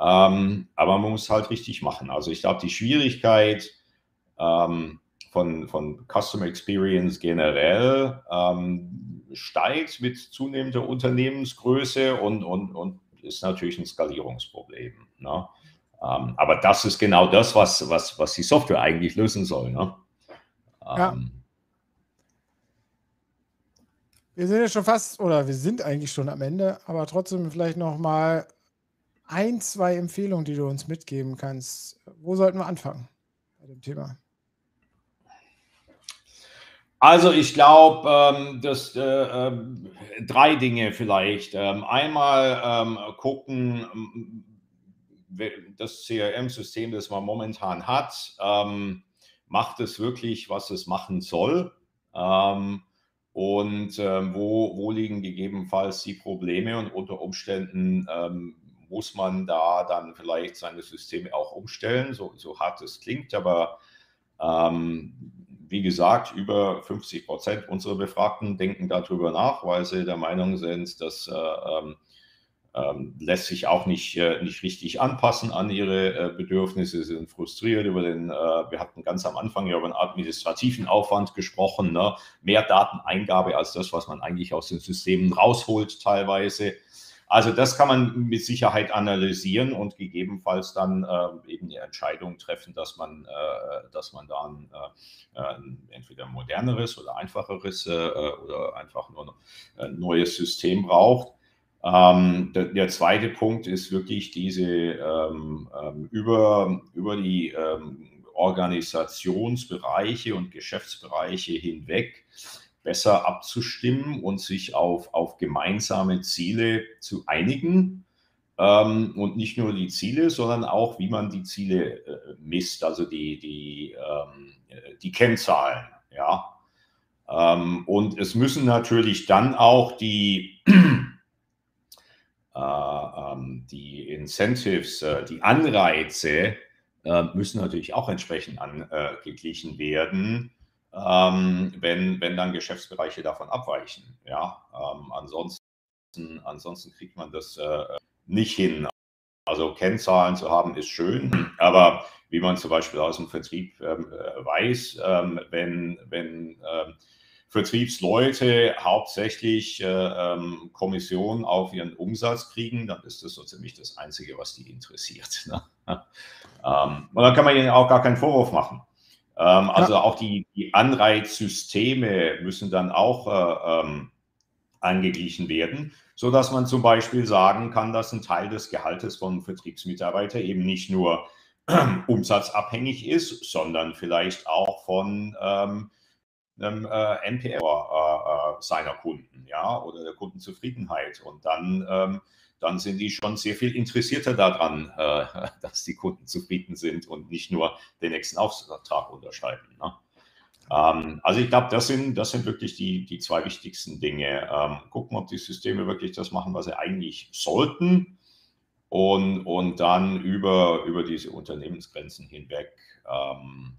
Ähm, aber man muss halt richtig machen. Also ich glaube, die Schwierigkeit ähm, von, von Customer Experience generell ähm, steigt mit zunehmender Unternehmensgröße und, und, und ist natürlich ein Skalierungsproblem. Ne? Ähm, aber das ist genau das, was, was, was die Software eigentlich lösen soll. Ne? Ja. Ähm, wir sind ja schon fast, oder wir sind eigentlich schon am Ende, aber trotzdem vielleicht noch mal ein, zwei Empfehlungen, die du uns mitgeben kannst. Wo sollten wir anfangen bei dem Thema? Also ich glaube, ähm, dass äh, äh, drei Dinge vielleicht. Ähm, einmal ähm, gucken, ähm, das CRM-System, das man momentan hat, ähm, macht es wirklich, was es machen soll? Ähm, und wo, wo liegen gegebenenfalls die Probleme und unter Umständen muss man da dann vielleicht seine Systeme auch umstellen, so, so hart es klingt, aber ähm, wie gesagt, über 50 Prozent unserer Befragten denken darüber nach, weil sie der Meinung sind, dass äh, ähm, ähm, lässt sich auch nicht, äh, nicht richtig anpassen an ihre äh, Bedürfnisse, sind frustriert über den, äh, wir hatten ganz am Anfang ja über den administrativen Aufwand gesprochen, ne? mehr Dateneingabe als das, was man eigentlich aus den Systemen rausholt teilweise. Also das kann man mit Sicherheit analysieren und gegebenenfalls dann äh, eben die Entscheidung treffen, dass man, äh, dass man dann äh, entweder ein moderneres oder einfacheres oder einfach nur ein neues System braucht. Ähm, der, der, zweite Punkt ist wirklich diese ähm, ähm, über, über die ähm, Organisationsbereiche und Geschäftsbereiche hinweg besser abzustimmen und sich auf, auf gemeinsame Ziele zu einigen. Ähm, und nicht nur die Ziele, sondern auch, wie man die Ziele äh, misst, also die, die, ähm, die Kennzahlen. Ja. und es müssen natürlich dann auch die äh, ähm, die Incentives, äh, die Anreize äh, müssen natürlich auch entsprechend angeglichen werden, ähm, wenn, wenn dann Geschäftsbereiche davon abweichen. Ja, ähm, ansonsten, ansonsten kriegt man das nicht hin. Also Kennzahlen zu haben ist schön, aber wie man zum Beispiel aus dem Vertrieb weiß, wenn, wenn Vertriebsleute hauptsächlich äh, ähm, Kommission auf ihren Umsatz kriegen, dann ist das so ziemlich das Einzige, was die interessiert. Ne? ähm, und dann kann man ihnen auch gar keinen Vorwurf machen. Ähm, also ja. auch die, die, Anreizsysteme müssen dann auch äh, ähm, angeglichen werden, sodass man zum Beispiel sagen kann, dass ein Teil des Gehaltes von Vertriebsmitarbeitern eben nicht nur umsatzabhängig ist, sondern vielleicht auch von ähm, einem äh, NPR äh, äh, seiner Kunden, ja, oder der Kundenzufriedenheit. Und dann, ähm, dann sind die schon sehr viel interessierter daran, äh, dass die Kunden zufrieden sind und nicht nur den nächsten Auftrag unterschreiben. Ne? Ähm, also ich glaube, das sind, das sind wirklich die, die zwei wichtigsten Dinge. Ähm, gucken, ob die Systeme wirklich das machen, was sie eigentlich sollten. Und, und dann über, über diese Unternehmensgrenzen hinweg ähm,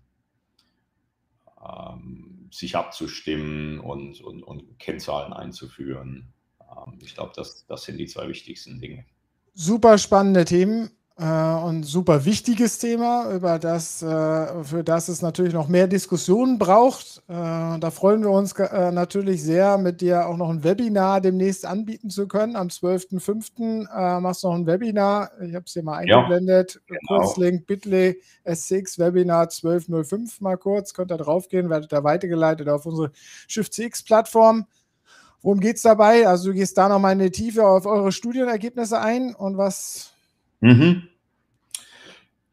ähm, sich abzustimmen und, und, und Kennzahlen einzuführen. Ähm, ich glaube, das, das sind die zwei wichtigsten Dinge. Super spannende Themen äh, und super wichtiges Thema, über das, äh, für das es natürlich noch mehr Diskussionen braucht. Äh, da freuen wir uns äh, natürlich sehr, mit dir auch noch ein Webinar demnächst anbieten zu können. Am 12.05. Äh, machst du noch ein Webinar. Ich habe es hier mal eingeblendet. Ja, genau. Kurzlink bit.ly S6 Webinar 1205 mal kurz. Könnt ihr draufgehen, werdet da weitergeleitet auf unsere Shift CX Plattform. Worum geht es dabei? Also du gehst da nochmal in die Tiefe auf eure Studienergebnisse ein und was Mhm.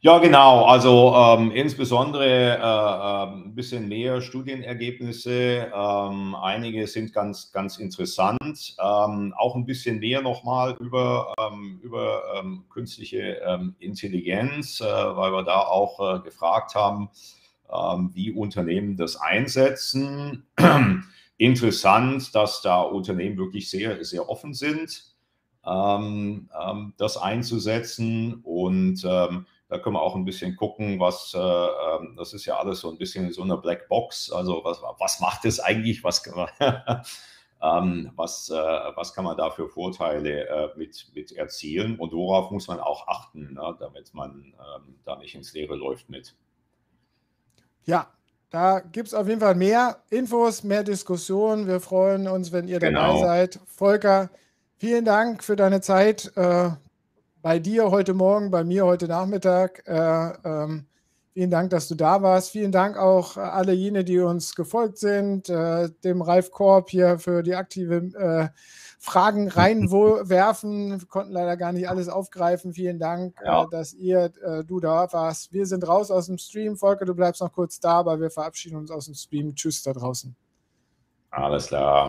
Ja, genau. Also ähm, insbesondere äh, ein bisschen mehr Studienergebnisse. Ähm, einige sind ganz, ganz interessant. Ähm, auch ein bisschen mehr nochmal über, ähm, über ähm, künstliche ähm, Intelligenz, äh, weil wir da auch äh, gefragt haben, wie Unternehmen das einsetzen. Interessant, dass da Unternehmen wirklich sehr, sehr offen sind ähm, ähm, das einzusetzen. Und ähm, da können wir auch ein bisschen gucken, was, äh, ähm, das ist ja alles so ein bisschen so eine Blackbox. Also was, was macht es eigentlich? Was ähm, was, äh, was kann man da für Vorteile äh, mit, mit erzielen? Und worauf muss man auch achten, ne, damit man ähm, da nicht ins Leere läuft mit? Ja, da gibt es auf jeden Fall mehr Infos, mehr Diskussionen. Wir freuen uns, wenn ihr genau. dabei seid. Volker, Vielen Dank für deine Zeit äh, bei dir heute Morgen, bei mir heute Nachmittag. Äh, ähm, vielen Dank, dass du da warst. Vielen Dank auch alle jene, die uns gefolgt sind, äh, dem Ralf Korb hier für die aktive äh, Fragen reinwerfen. Wir konnten leider gar nicht alles aufgreifen. Vielen Dank, äh, ja. dass ihr, äh, du da warst. Wir sind raus aus dem Stream. Volker, du bleibst noch kurz da, aber wir verabschieden uns aus dem Stream. Tschüss da draußen. Alles klar.